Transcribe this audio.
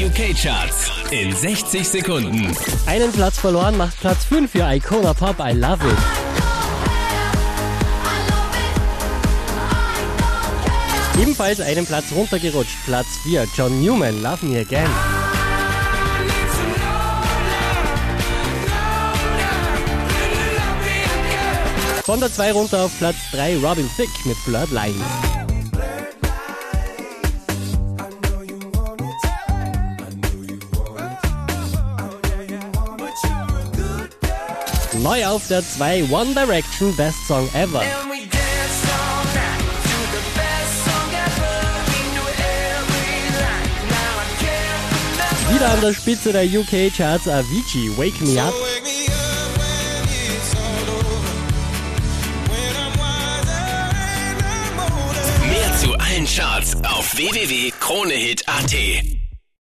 UK-Charts in 60 Sekunden. Einen Platz verloren macht Platz 5 für Icona Pop I Love It. Ebenfalls einen Platz runtergerutscht. Platz 4 John Newman Love Me Again. Von der 2 runter auf Platz 3 Robin Thicke mit Bloodlines. Neu auf der 2 One Direction Best Song Ever. Wieder an der Spitze der UK Charts Avicii Wake Me Up. Mehr zu allen Charts auf www.kronehit.at.